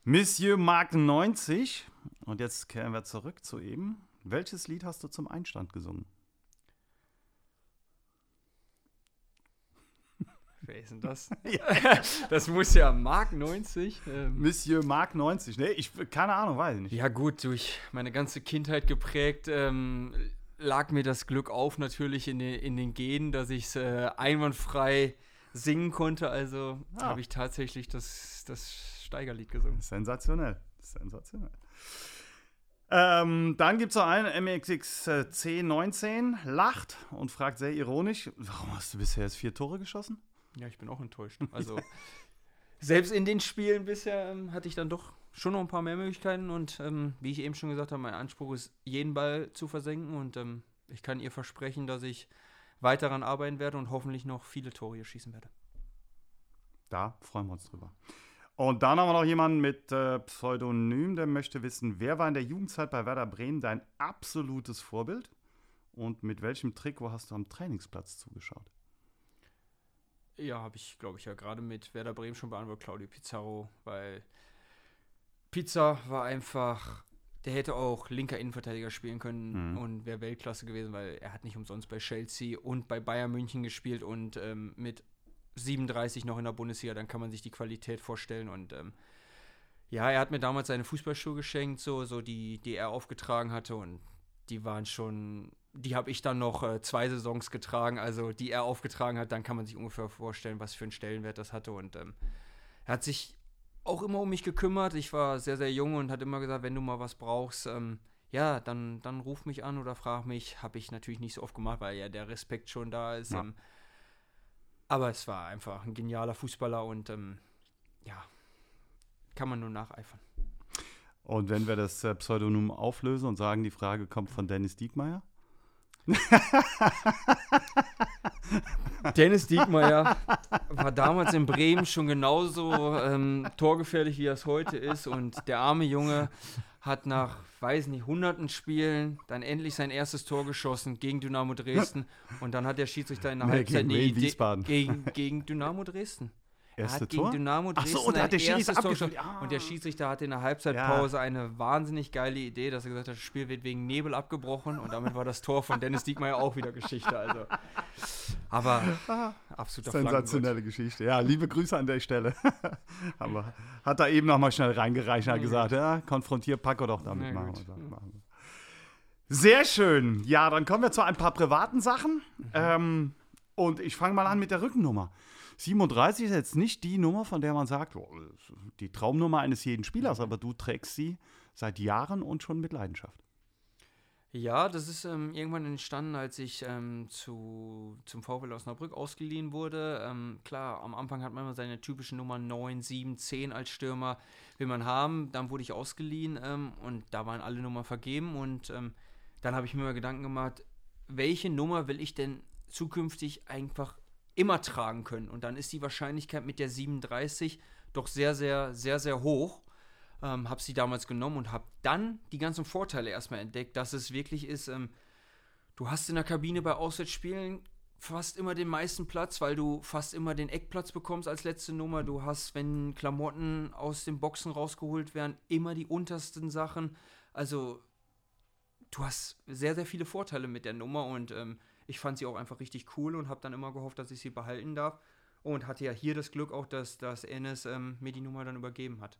Monsieur Mark 90. Und jetzt kehren wir zurück zu eben. Welches Lied hast du zum Einstand gesungen?
Wer ist denn das? das muss ja Mark 90.
Ähm. Monsieur Mark 90. Nee, ich, keine Ahnung, weiß ich nicht.
Ja, gut, durch meine ganze Kindheit geprägt, ähm, lag mir das Glück auf, natürlich in den, in den Genen, dass ich es äh, einwandfrei singen konnte. Also ah. habe ich tatsächlich das, das Steigerlied gesungen.
Sensationell. Sensationell. Ähm, dann gibt es noch einen, MXX C19, lacht und fragt sehr ironisch, warum hast du bisher erst vier Tore geschossen?
Ja, ich bin auch enttäuscht. Also, selbst in den Spielen bisher ähm, hatte ich dann doch schon noch ein paar mehr Möglichkeiten und ähm, wie ich eben schon gesagt habe, mein Anspruch ist, jeden Ball zu versenken und ähm, ich kann ihr versprechen, dass ich weiter daran arbeiten werde und hoffentlich noch viele Tore hier schießen werde.
Da freuen wir uns drüber. Und dann haben wir noch jemanden mit äh, Pseudonym, der möchte wissen, wer war in der Jugendzeit bei Werder Bremen dein absolutes Vorbild? Und mit welchem Trikot hast du am Trainingsplatz zugeschaut?
Ja, habe ich, glaube ich, ja gerade mit Werder Bremen schon beantwortet, Claudio Pizarro, weil Pizza war einfach, der hätte auch linker Innenverteidiger spielen können mhm. und wäre Weltklasse gewesen, weil er hat nicht umsonst bei Chelsea und bei Bayern München gespielt und ähm, mit 37 noch in der Bundesliga, dann kann man sich die Qualität vorstellen. Und ähm, ja, er hat mir damals seine Fußballschuhe geschenkt, so, so die, die er aufgetragen hatte. Und die waren schon, die habe ich dann noch äh, zwei Saisons getragen, also die er aufgetragen hat, dann kann man sich ungefähr vorstellen, was für einen Stellenwert das hatte. Und ähm, er hat sich auch immer um mich gekümmert. Ich war sehr, sehr jung und hat immer gesagt, wenn du mal was brauchst, ähm, ja, dann, dann ruf mich an oder frag mich. Habe ich natürlich nicht so oft gemacht, weil ja der Respekt schon da ist. Ja. Ähm, aber es war einfach ein genialer Fußballer und ähm, ja, kann man nur nacheifern.
Und wenn wir das äh, Pseudonym auflösen und sagen, die Frage kommt von Dennis Diekmeyer?
Dennis Diekmeyer war damals in Bremen schon genauso ähm, torgefährlich, wie er es heute ist. Und der arme Junge hat nach, weiß nicht, hunderten Spielen dann endlich sein erstes Tor geschossen gegen Dynamo Dresden. Und dann hat der Schiedsrichter in der nee, Halbzeit
gegen, Wiesbaden.
gegen, gegen Dynamo Dresden.
Erste
er hat
Tor?
gegen Dynamo Dresden
Ach so, und hat der
Schiedsrichter Tor ja. Und der Schiedsrichter hatte in der Halbzeitpause ja. eine wahnsinnig geile Idee, dass er gesagt hat, das Spiel wird wegen Nebel abgebrochen und damit war das Tor von Dennis Diekmeyer auch wieder Geschichte. Also Aber ah, absoluter
Sensationelle Geschichte. Ja, liebe Grüße an der Stelle. Aber hat er eben noch mal schnell reingereicht und hat gesagt, ja, konfrontier Paco doch damit. Machen wir, machen. Sehr schön. Ja, dann kommen wir zu ein paar privaten Sachen. Mhm. Ähm, und ich fange mal an mit der Rückennummer. 37 ist jetzt nicht die Nummer, von der man sagt, oh, die Traumnummer eines jeden Spielers, aber du trägst sie seit Jahren und schon mit Leidenschaft.
Ja, das ist ähm, irgendwann entstanden, als ich ähm, zu, zum VfL Osnabrück ausgeliehen wurde. Ähm, klar, am Anfang hat man immer seine typischen Nummern 9, 7, 10 als Stürmer, will man haben. Dann wurde ich ausgeliehen ähm, und da waren alle Nummern vergeben. Und ähm, dann habe ich mir mal Gedanken gemacht, welche Nummer will ich denn zukünftig einfach immer tragen können. Und dann ist die Wahrscheinlichkeit mit der 37 doch sehr, sehr, sehr, sehr hoch. Ähm, habe sie damals genommen und habe dann die ganzen Vorteile erstmal entdeckt, dass es wirklich ist, ähm, du hast in der Kabine bei Auswärtsspielen fast immer den meisten Platz, weil du fast immer den Eckplatz bekommst als letzte Nummer. Du hast, wenn Klamotten aus den Boxen rausgeholt werden, immer die untersten Sachen. Also du hast sehr, sehr viele Vorteile mit der Nummer und ähm, ich fand sie auch einfach richtig cool und habe dann immer gehofft, dass ich sie behalten darf. Und hatte ja hier das Glück auch, dass, dass Enes ähm, mir die Nummer dann übergeben hat.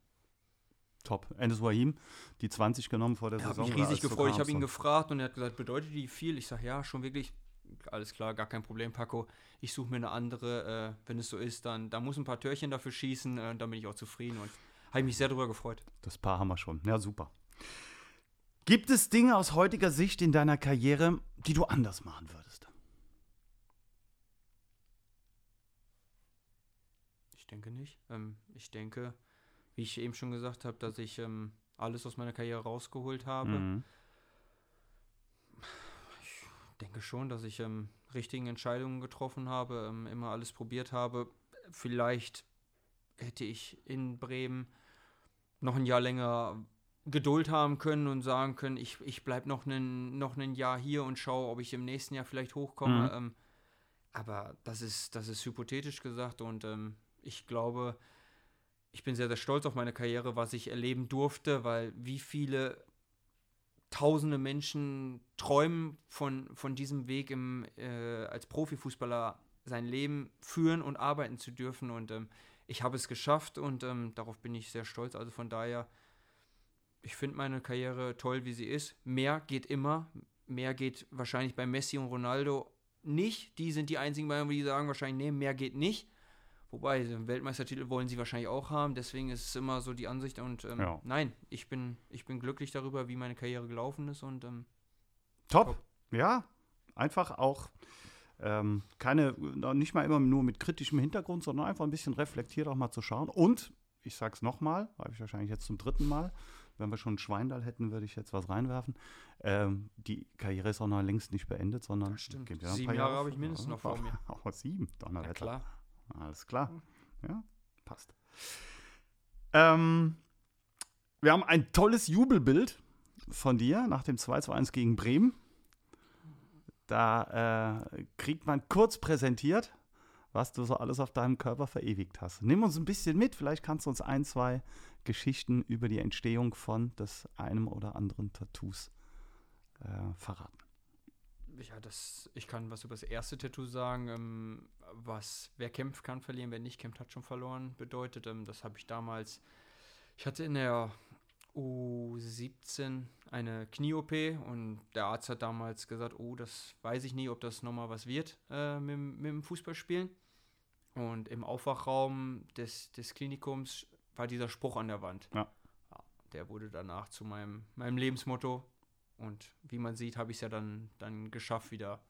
Top. Enes Wahim, die 20 genommen vor der
ja,
Saison.
Ich riesig gefreut. Ich habe ihn gefragt und er hat gesagt, bedeutet die viel? Ich sage, ja, schon wirklich. Alles klar, gar kein Problem, Paco. Ich suche mir eine andere. Äh, wenn es so ist, dann da muss ein paar Törchen dafür schießen. Äh, dann bin ich auch zufrieden und habe mich sehr darüber gefreut.
Das Paar haben wir schon. Ja, super. Gibt es Dinge aus heutiger Sicht in deiner Karriere, die du anders machen würdest?
Ich denke nicht. Ähm, ich denke, wie ich eben schon gesagt habe, dass ich ähm, alles aus meiner Karriere rausgeholt habe. Mhm. Ich denke schon, dass ich ähm, richtigen Entscheidungen getroffen habe, ähm, immer alles probiert habe. Vielleicht hätte ich in Bremen noch ein Jahr länger Geduld haben können und sagen können, ich, ich bleibe noch ein noch Jahr hier und schaue, ob ich im nächsten Jahr vielleicht hochkomme. Mhm. Ähm, aber das ist, das ist hypothetisch gesagt und ähm, ich glaube, ich bin sehr, sehr stolz auf meine Karriere, was ich erleben durfte, weil wie viele tausende Menschen träumen von, von diesem Weg im, äh, als Profifußballer sein Leben führen und arbeiten zu dürfen. Und ähm, ich habe es geschafft und ähm, darauf bin ich sehr stolz. Also von daher ich finde meine Karriere toll, wie sie ist. Mehr geht immer. Mehr geht wahrscheinlich bei Messi und Ronaldo nicht. Die sind die einzigen beiden, die sagen wahrscheinlich, nee, mehr geht nicht. Wobei, den Weltmeistertitel wollen sie wahrscheinlich auch haben. Deswegen ist es immer so die Ansicht. Und ähm, ja. nein, ich bin, ich bin glücklich darüber, wie meine Karriere gelaufen ist. Und ähm,
top. top. Ja, einfach auch ähm, keine, nicht mal immer nur mit kritischem Hintergrund, sondern einfach ein bisschen reflektiert auch mal zu schauen. Und ich sage es nochmal, habe ich wahrscheinlich jetzt zum dritten Mal, wenn wir schon Schweindal hätten, würde ich jetzt was reinwerfen. Ähm, die Karriere ist auch noch längst nicht beendet, sondern
das stimmt. Ja sieben Jahre habe ich mindestens noch vor mir.
Auch sieben,
Donnerwetter. Ja, klar.
Alles klar. Ja, passt. Ähm, wir haben ein tolles Jubelbild von dir nach dem 2 zu 1 gegen Bremen. Da äh, kriegt man kurz präsentiert, was du so alles auf deinem Körper verewigt hast. Nimm uns ein bisschen mit, vielleicht kannst du uns ein, zwei Geschichten über die Entstehung von des einem oder anderen Tattoos äh, verraten.
Ja, das, ich kann was über das erste Tattoo sagen, ähm, was wer kämpft, kann verlieren, wer nicht kämpft, hat schon verloren, bedeutet. Ähm, das habe ich damals, ich hatte in der U17 eine Knie-OP und der Arzt hat damals gesagt, oh, das weiß ich nie, ob das nochmal was wird äh, mit, mit dem Fußballspielen. Und im Aufwachraum des, des Klinikums war dieser Spruch an der Wand. Ja. Der wurde danach zu meinem, meinem Lebensmotto. Und wie man sieht, habe ich es ja dann, dann geschafft, wieder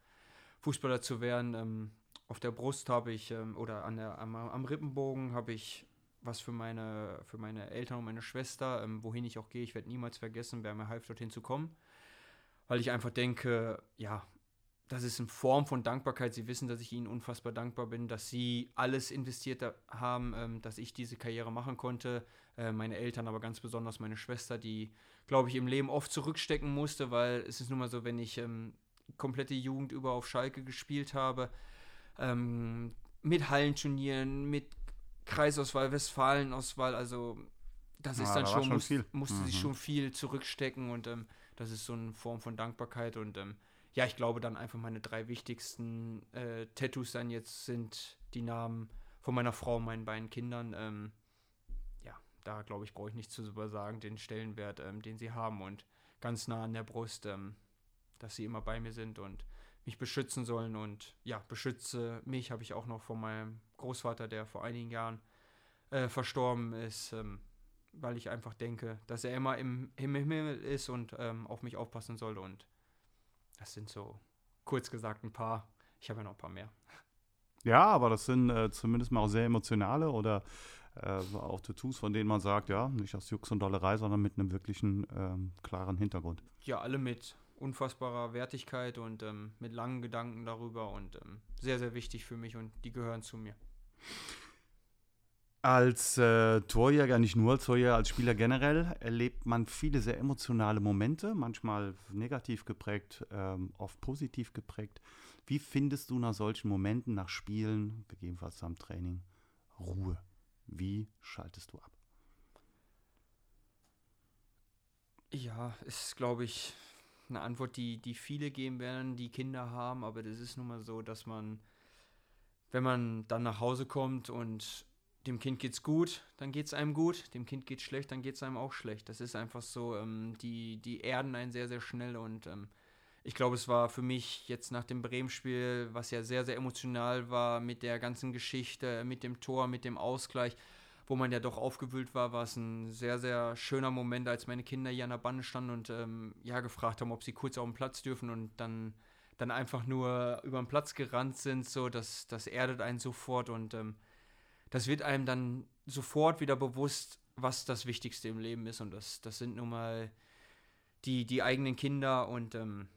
Fußballer zu werden. Ähm, auf der Brust habe ich, ähm, oder an der, am, am Rippenbogen habe ich was für meine, für meine Eltern und meine Schwester. Ähm, wohin ich auch gehe, ich werde niemals vergessen, wer mir half, dorthin zu kommen. Weil ich einfach denke, ja, das ist in Form von Dankbarkeit. Sie wissen, dass ich ihnen unfassbar dankbar bin, dass sie alles investiert haben, ähm, dass ich diese Karriere machen konnte. Äh, meine Eltern, aber ganz besonders meine Schwester, die, glaube ich, im Leben oft zurückstecken musste, weil es ist nun mal so, wenn ich ähm, komplette Jugend über auf Schalke gespielt habe, ähm, mit Hallenturnieren, mit Kreisauswahl, Westfalenauswahl, also das ist ja, dann da schon, schon muss, musste mhm. sie schon viel zurückstecken und ähm, das ist so eine Form von Dankbarkeit und ähm, ja, ich glaube dann einfach meine drei wichtigsten äh, Tattoos dann jetzt sind die Namen von meiner Frau und meinen beiden Kindern. Ähm, ja, da glaube ich, brauche ich nicht zu sagen, den Stellenwert, ähm, den sie haben und ganz nah an der Brust, ähm, dass sie immer bei mir sind und mich beschützen sollen. Und ja, beschütze mich habe ich auch noch von meinem Großvater, der vor einigen Jahren äh, verstorben ist, ähm, weil ich einfach denke, dass er immer im, im Himmel ist und ähm, auf mich aufpassen soll. Und das sind so kurz gesagt ein paar. Ich habe ja noch ein paar mehr.
Ja, aber das sind äh, zumindest mal auch sehr emotionale oder äh, auch Tattoos, von denen man sagt, ja, nicht aus Jux und Dollerei, sondern mit einem wirklichen ähm, klaren Hintergrund.
Ja, alle mit unfassbarer Wertigkeit und ähm, mit langen Gedanken darüber und ähm, sehr, sehr wichtig für mich und die gehören zu mir.
Als äh, Torjäger, nicht nur als Torjäger, als Spieler generell, erlebt man viele sehr emotionale Momente, manchmal negativ geprägt, ähm, oft positiv geprägt. Wie findest du nach solchen Momenten, nach Spielen, gegebenenfalls am Training, Ruhe? Wie schaltest du ab?
Ja, ist, glaube ich, eine Antwort, die, die viele geben werden, die Kinder haben, aber das ist nun mal so, dass man, wenn man dann nach Hause kommt und dem Kind geht's gut, dann geht's einem gut, dem Kind geht's schlecht, dann geht's einem auch schlecht. Das ist einfach so, ähm, die, die erden einen sehr, sehr schnell und ähm, ich glaube, es war für mich jetzt nach dem Bremen-Spiel, was ja sehr, sehr emotional war mit der ganzen Geschichte, mit dem Tor, mit dem Ausgleich, wo man ja doch aufgewühlt war, war es ein sehr, sehr schöner Moment, als meine Kinder hier an der Bande standen und ähm, ja, gefragt haben, ob sie kurz auf den Platz dürfen und dann, dann einfach nur über den Platz gerannt sind, so, das, das erdet einen sofort und ähm, das wird einem dann sofort wieder bewusst, was das Wichtigste im Leben ist. Und das, das sind nun mal die, die eigenen Kinder und ähm,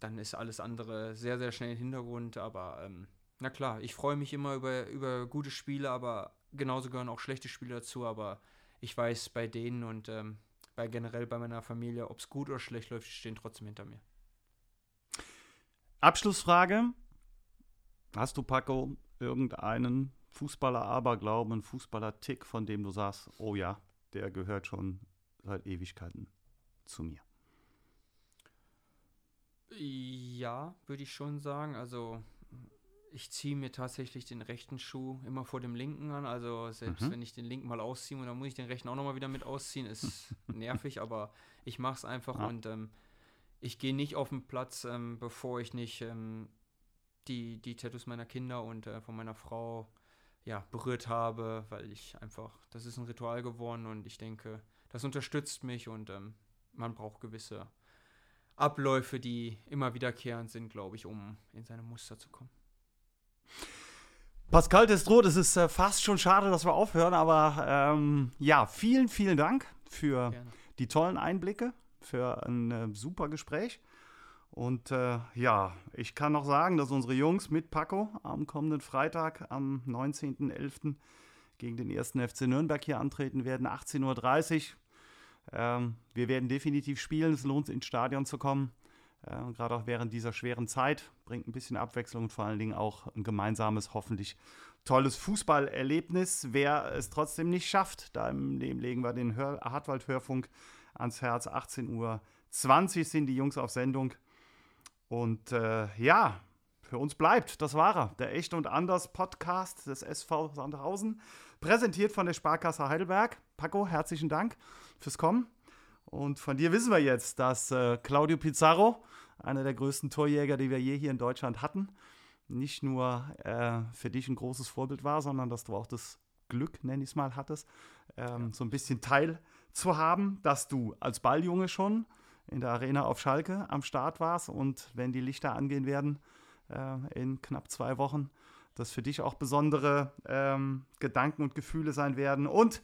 dann ist alles andere sehr, sehr schnell im Hintergrund. Aber ähm, na klar, ich freue mich immer über, über gute Spiele, aber genauso gehören auch schlechte Spiele dazu. Aber ich weiß bei denen und ähm, bei generell bei meiner Familie, ob es gut oder schlecht läuft, stehen trotzdem hinter mir.
Abschlussfrage. Hast du, Paco, irgendeinen Fußballer-Aberglauben, Fußballer-Tick, von dem du sagst, oh ja, der gehört schon seit Ewigkeiten zu mir?
Ja, würde ich schon sagen. Also ich ziehe mir tatsächlich den rechten Schuh immer vor dem linken an. Also selbst mhm. wenn ich den linken mal ausziehe, dann muss ich den rechten auch nochmal wieder mit ausziehen. Ist nervig, aber ich mache es einfach ja. und ähm, ich gehe nicht auf den Platz, ähm, bevor ich nicht ähm, die, die Tattoos meiner Kinder und äh, von meiner Frau ja, berührt habe, weil ich einfach, das ist ein Ritual geworden und ich denke, das unterstützt mich und ähm, man braucht gewisse Abläufe, die immer wiederkehrend sind, glaube ich, um in seine Muster zu kommen.
Pascal Destro, es ist äh, fast schon schade, dass wir aufhören, aber ähm, ja, vielen, vielen Dank für Gerne. die tollen Einblicke, für ein äh, super Gespräch. Und äh, ja, ich kann noch sagen, dass unsere Jungs mit Paco am kommenden Freitag, am 19.11. gegen den ersten FC Nürnberg hier antreten werden, 18.30 Uhr. Ähm, wir werden definitiv spielen, es lohnt ins Stadion zu kommen. Äh, Gerade auch während dieser schweren Zeit bringt ein bisschen Abwechslung und vor allen Dingen auch ein gemeinsames, hoffentlich tolles Fußballerlebnis. Wer es trotzdem nicht schafft, da im Leben legen wir den Hartwald-Hörfunk ans Herz. 18.20 Uhr sind die Jungs auf Sendung. Und äh, ja, für uns bleibt, das war er, der Echt und Anders Podcast des SV Sandhausen, präsentiert von der Sparkasse Heidelberg. Paco, herzlichen Dank fürs Kommen. Und von dir wissen wir jetzt, dass äh, Claudio Pizarro, einer der größten Torjäger, die wir je hier in Deutschland hatten, nicht nur äh, für dich ein großes Vorbild war, sondern dass du auch das Glück, nenne ich es mal, hattest, ähm, so ein bisschen Teil zu haben, dass du als Balljunge schon in der Arena auf Schalke am Start warst und wenn die Lichter angehen werden äh, in knapp zwei Wochen, dass für dich auch besondere ähm, Gedanken und Gefühle sein werden und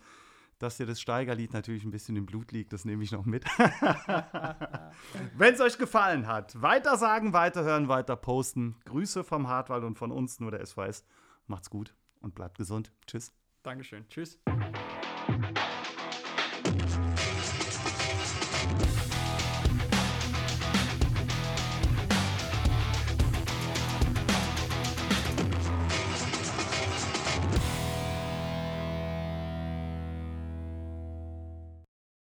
dass dir das Steigerlied natürlich ein bisschen im Blut liegt, das nehme ich noch mit. Wenn es euch gefallen hat, weiter sagen, weiterhören, weiter posten. Grüße vom Hartwald und von uns, nur der SVS. Macht's gut und bleibt gesund. Tschüss.
Dankeschön. Tschüss.